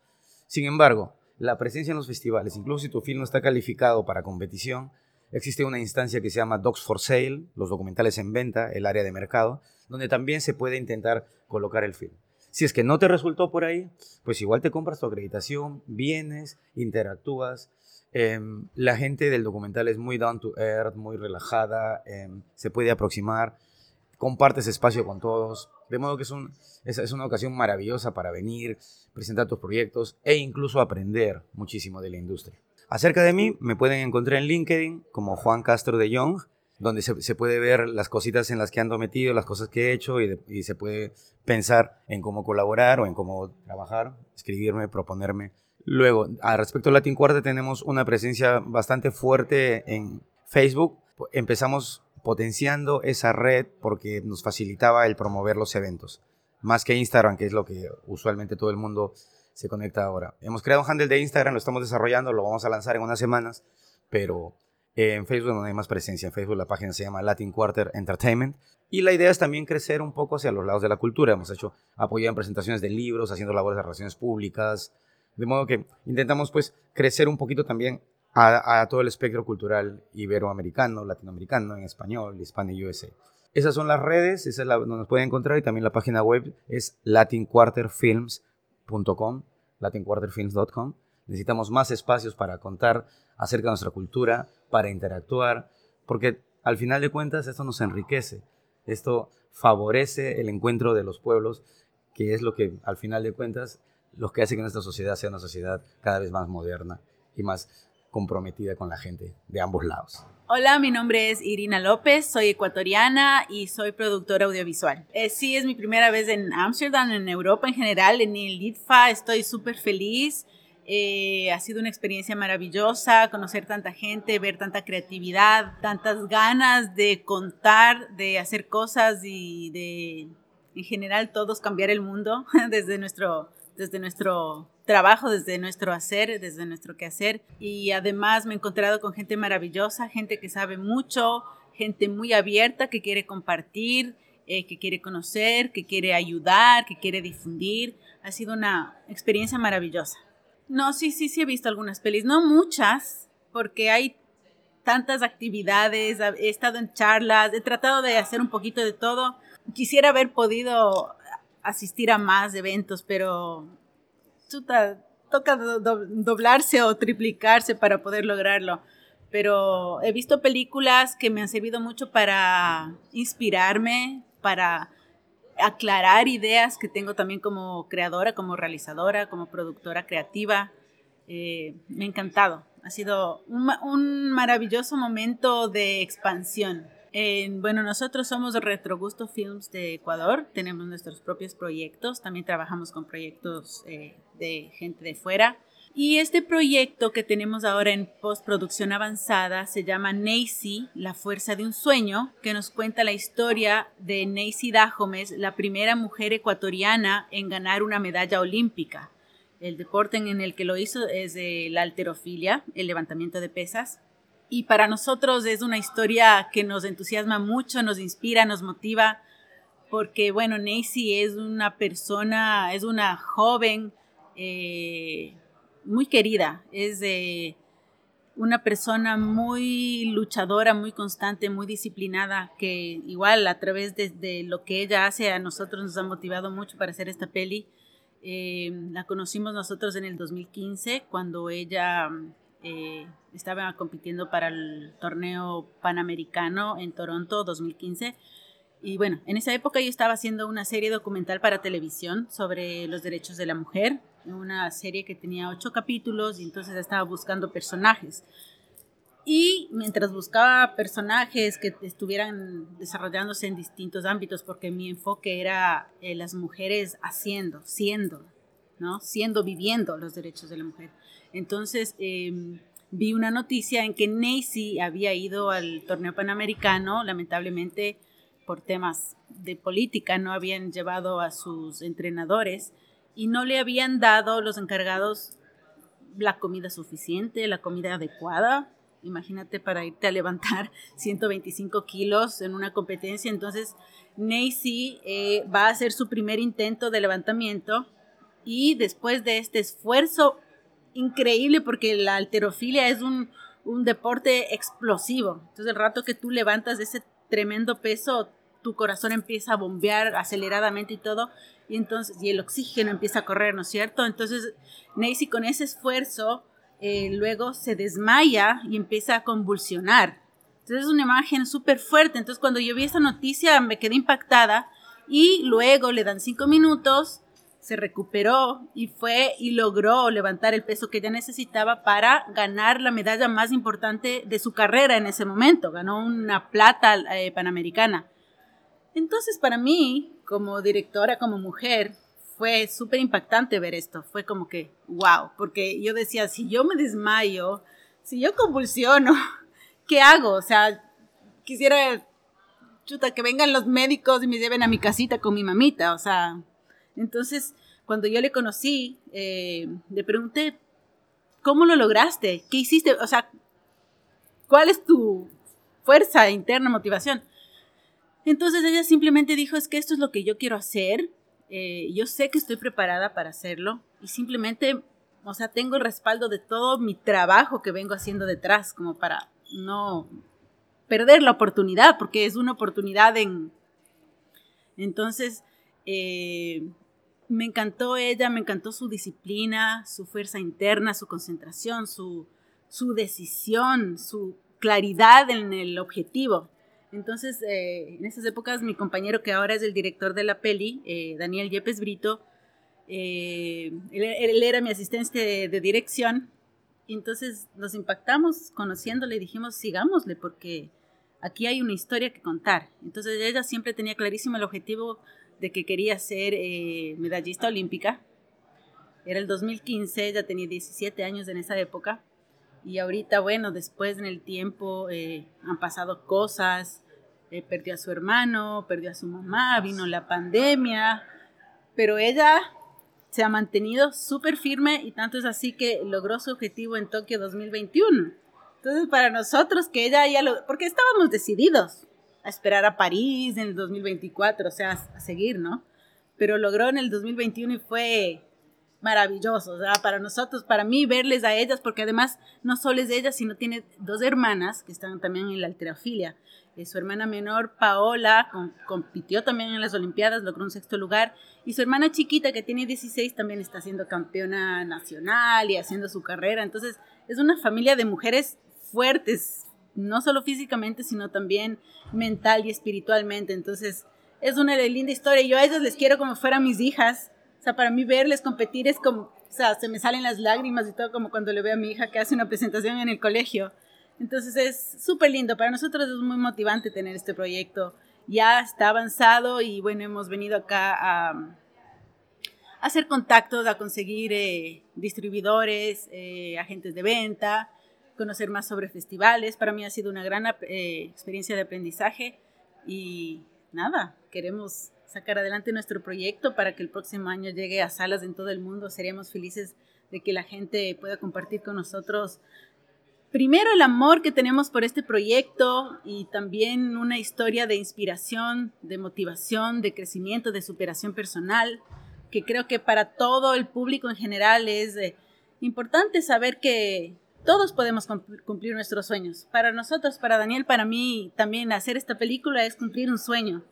Sin embargo, la presencia en los festivales, incluso si tu film no está calificado para competición, existe una instancia que se llama Docs for Sale, los documentales en venta, el área de mercado, donde también se puede intentar colocar el film. Si es que no te resultó por ahí, pues igual te compras tu acreditación, vienes, interactúas. Em, la gente del documental es muy down to earth, muy relajada, em, se puede aproximar, compartes espacio con todos. De modo que es, un, es, una ocasión maravillosa para venir, presentar tus proyectos e incluso aprender muchísimo de la industria. Acerca de mí, me pueden encontrar en LinkedIn como Juan Castro de Young, donde se, puede ver las cositas en las que ando metido, las cosas que he hecho y, se puede pensar en cómo colaborar o en cómo trabajar, escribirme, proponerme. Luego, a respecto a Latin Quarter, tenemos una presencia bastante fuerte en Facebook. Empezamos potenciando esa red porque nos facilitaba el promover los eventos, más que Instagram, que es lo que usualmente todo el mundo se conecta ahora. Hemos creado un handle de Instagram, lo estamos desarrollando, lo vamos a lanzar en unas semanas, pero en Facebook no hay más presencia. En Facebook la página se llama Latin Quarter Entertainment. Y la idea es también crecer un poco hacia los lados de la cultura. Hemos hecho apoyo en presentaciones de libros, haciendo labores de relaciones públicas. De modo que intentamos pues crecer un poquito también a, todo el espectro cultural iberoamericano, latinoamericano, en español, hispano y USA. Esas son las redes, esa es la donde nos pueden encontrar y también la página web es latinquarterfilms.com latinquarterfilms.com. Necesitamos más espacios para contar acerca de nuestra cultura, para interactuar, porque al final de cuentas esto nos enriquece, esto favorece el encuentro de los pueblos, que es lo que al final de cuentas lo que hace que nuestra sociedad sea una sociedad cada vez más moderna y más comprometida con la gente de ambos lados. Hola, mi nombre es Irina López, soy ecuatoriana y soy productora audiovisual. Eh, sí, es mi primera vez en Ámsterdam, en Europa en general, en el ITFA, estoy súper feliz. Eh, ha sido una experiencia maravillosa conocer tanta gente, ver tanta creatividad, tantas ganas de contar, de hacer cosas y de, en general, todos cambiar el mundo desde nuestro, desde nuestro trabajo, desde nuestro hacer, desde nuestro quehacer. Y además me he encontrado con gente maravillosa, gente que sabe mucho, gente muy abierta que quiere compartir, eh, que quiere conocer, que quiere ayudar, que quiere difundir. Ha sido una experiencia maravillosa. No, sí, sí, sí he visto algunas pelis, no muchas, porque hay tantas actividades, he estado en charlas, he tratado de hacer un poquito de todo. Quisiera haber podido asistir a más eventos, pero toca doblarse o triplicarse para poder lograrlo. Pero he visto películas que me han servido mucho para inspirarme, para aclarar ideas que tengo también como creadora, como realizadora, como productora creativa. Eh, me ha encantado. Ha sido un, maravilloso momento de expansión. bueno, nosotros somos Retrogusto Films de Ecuador, tenemos nuestros propios proyectos, también trabajamos con proyectos eh, de gente de fuera. Y este proyecto que tenemos ahora en postproducción avanzada se llama Nacy, la fuerza de un sueño, que nos cuenta la historia de Nacy Dajomes, la primera mujer ecuatoriana en ganar una medalla olímpica. El deporte en el que lo hizo es la alterofilia, el levantamiento de pesas. Y para nosotros es una historia que nos entusiasma mucho, nos inspira, nos motiva, porque bueno, Nacy es una persona, es una joven eh, muy querida, es de una persona muy luchadora, muy constante, muy disciplinada, que igual a través de, lo que ella hace a nosotros nos ha motivado mucho para hacer esta peli. Eh, la conocimos nosotros en el 2015 cuando ella eh, estaba compitiendo para el torneo panamericano en Toronto 2015. Y bueno, en esa época yo estaba haciendo una serie documental para televisión sobre los derechos de la mujer una serie que tenía ocho capítulos y entonces estaba buscando personajes. Y mientras buscaba personajes que estuvieran desarrollándose en distintos ámbitos, porque mi enfoque era eh, las mujeres haciendo, siendo, ¿no? Siendo, viviendo los derechos de la mujer. Entonces em, vi una noticia en que Nacy había ido al torneo panamericano, lamentablemente por temas de política no habían llevado a sus entrenadores y no le habían dado los encargados la comida suficiente, la comida adecuada. Imagínate para irte a levantar 125 kilos en una competencia. Entonces, Nacy eh, va a hacer su primer intento de levantamiento y después de este esfuerzo increíble, porque la alterofilia es un, un deporte explosivo. Entonces, el rato que tú levantas ese tremendo peso, tu corazón empieza a bombear aceleradamente y todo y entonces y el oxígeno empieza a correr, ¿no es cierto? Entonces Nancy con ese esfuerzo eh, luego se desmaya y empieza a convulsionar. Entonces es una imagen súper fuerte. Entonces cuando yo vi esta noticia me quedé impactada y luego le dan cinco minutos se recuperó y fue y logró levantar el peso que ella necesitaba para ganar la medalla más importante de su carrera en ese momento. Ganó una plata eh, panamericana. Entonces, para mí, como directora, como mujer, fue súper impactante ver esto. Fue como que, wow, porque yo decía, si yo me desmayo, si yo convulsiono, ¿qué hago? O sea, quisiera, chuta, que vengan los médicos y me lleven a mi casita con mi mamita, o sea, entonces, cuando yo le conocí, eh, le pregunté, ¿cómo lo lograste? ¿Qué hiciste? O sea, ¿cuál es tu fuerza interna, motivación? Entonces ella simplemente dijo, es que esto es lo que yo quiero hacer, eh, yo sé que estoy preparada para hacerlo y simplemente, o sea, tengo el respaldo de todo mi trabajo que vengo haciendo detrás, como para no perder la oportunidad, porque es una oportunidad en... Entonces, eh, me encantó ella, me encantó su disciplina, su fuerza interna, su concentración, su, decisión, su claridad en el objetivo. Entonces, eh, en esas épocas, mi compañero que ahora es el director de la peli, eh, Daniel Yepes Brito, eh, él, era mi asistente de, dirección. Y entonces nos impactamos conociéndole y dijimos, sigámosle, porque aquí hay una historia que contar. Entonces ella siempre tenía clarísimo el objetivo de que quería ser medallista olímpica. Era el 2015, ella tenía 17 años en esa época. Y ahorita, bueno, después en el tiempo eh, han pasado cosas. Eh, perdió a su hermano, perdió a su mamá, vino la pandemia. Pero ella se ha mantenido súper firme y tanto es así que logró su objetivo en Tokio 2021. Entonces, para nosotros que ella ya lo... Porque estábamos decididos a esperar a París en el 2024, o sea, a seguir, ¿no? Pero logró en el 2021 y fue maravilloso, para nosotros, para mí, verles a ellas, porque además no solo es de ellas, sino tiene dos hermanas que están también en la alterofilia. Eh, su hermana menor, Paola, compitió también en las Olimpiadas, logró un sexto lugar, y su hermana chiquita, que tiene 16, también está siendo campeona nacional y haciendo su carrera. Entonces, es una familia de mujeres fuertes, no solo físicamente, sino también mental y espiritualmente. Entonces, es una linda historia. Yo a ellas les quiero como fueran mis hijas. O sea, para mí verles competir es como, o sea, se me salen las lágrimas y todo como cuando le veo a mi hija que hace una presentación en el colegio. Entonces es súper lindo. Para nosotros es muy motivante tener este proyecto. Ya está avanzado y bueno, hemos venido acá a, hacer contactos, a conseguir eh, distribuidores, eh, agentes de venta, conocer más sobre festivales. Para mí ha sido una gran eh, experiencia de aprendizaje y nada, queremos sacar adelante nuestro proyecto para que el próximo año llegue a salas en todo el mundo. Seríamos felices de que la gente pueda compartir con nosotros primero el amor que tenemos por este proyecto y también una historia de inspiración, de motivación, de crecimiento, de superación personal, que creo que para todo el público en general es eh, importante saber que todos podemos cumplir nuestros sueños. Para nosotros, para Daniel, para mí, también hacer esta película es cumplir un sueño.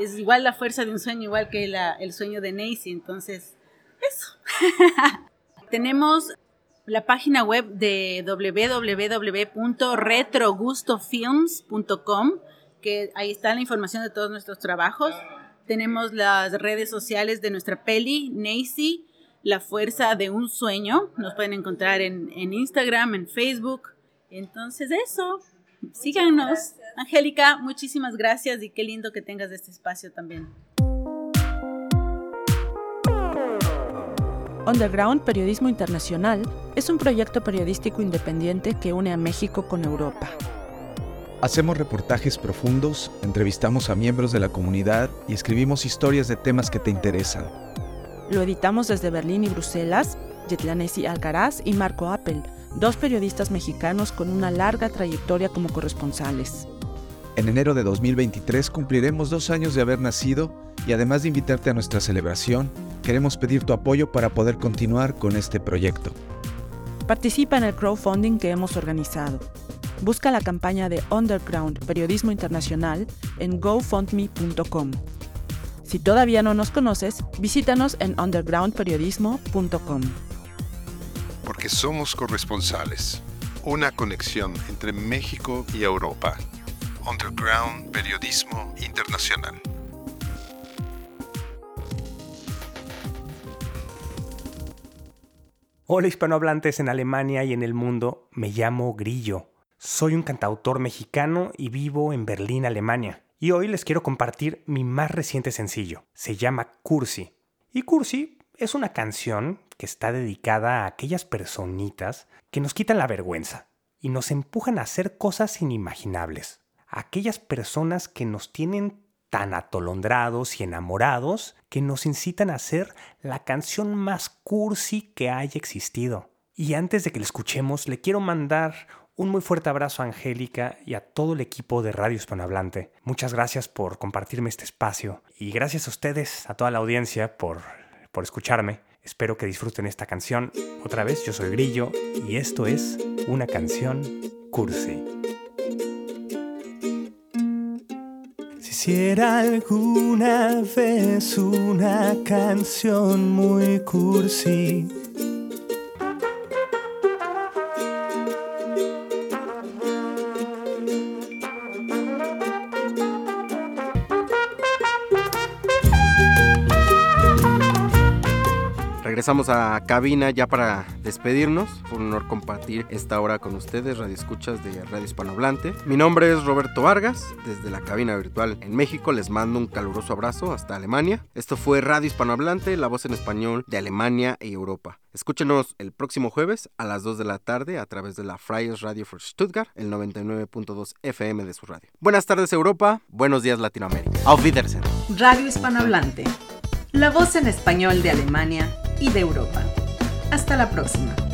Es igual la fuerza de un sueño, igual que el sueño de Nacy. Entonces, eso. Tenemos la página web de www.retrogustofilms.com, que ahí está la información de todos nuestros trabajos. Tenemos las redes sociales de nuestra peli, Nacy, la fuerza de un sueño. Nos pueden encontrar en, Instagram, en Facebook. Entonces eso, síganos. Angélica, muchísimas gracias y qué lindo que tengas este espacio también. Underground Periodismo Internacional es un proyecto periodístico independiente que une a México con Europa. Hacemos reportajes profundos, entrevistamos a miembros de la comunidad y escribimos historias de temas que te interesan. Lo editamos desde Berlín y Bruselas, Yetlanesi Alcaraz y Marco Appel, dos periodistas mexicanos con una larga trayectoria como corresponsales. En enero de 2023 cumpliremos dos años de haber nacido y además de invitarte a nuestra celebración, queremos pedir tu apoyo para poder continuar con este proyecto. Participa en el crowdfunding que hemos organizado. Busca la campaña de Underground Periodismo Internacional en gofundme.com. Si todavía no nos conoces, visítanos en undergroundperiodismo.com. Porque somos corresponsales. Una conexión entre México y Europa. Underground Periodismo Internacional. Hola hispanohablantes en Alemania y en el mundo, me llamo Grillo. Soy un cantautor mexicano y vivo en Berlín, Alemania. Y hoy les quiero compartir mi más reciente sencillo. Se llama Cursi. Y Cursi es una canción que está dedicada a aquellas personitas que nos quitan la vergüenza y nos empujan a hacer cosas inimaginables. Aquellas personas que nos tienen tan atolondrados y enamorados que nos incitan a hacer la canción más cursi que haya existido. Y antes de que la escuchemos, le quiero mandar un muy fuerte abrazo a Angélica y a todo el equipo de Radio Hispanohablante. Muchas gracias por compartirme este espacio y gracias a ustedes, a toda la audiencia, por, por escucharme. Espero que disfruten esta canción. Otra vez, yo soy Grillo y esto es una canción cursi. Si hiciera alguna vez una canción muy cursi Regresamos a cabina ya para despedirnos. Fue un honor compartir esta hora con ustedes, Radio Escuchas de Radio Hispanohablante. Mi nombre es Roberto Vargas, desde la cabina virtual en México. Les mando un caluroso abrazo hasta Alemania. Esto fue Radio Hispanohablante, la voz en español de Alemania y Europa. Escúchenos el próximo jueves a las 2 de la tarde a través de la Freies Radio for Stuttgart, el 99.2 FM de su radio. Buenas tardes Europa, buenos días Latinoamérica. Auf Wiedersehen. Radio Hispanohablante, la voz en español de Alemania y de Europa. Hasta la próxima.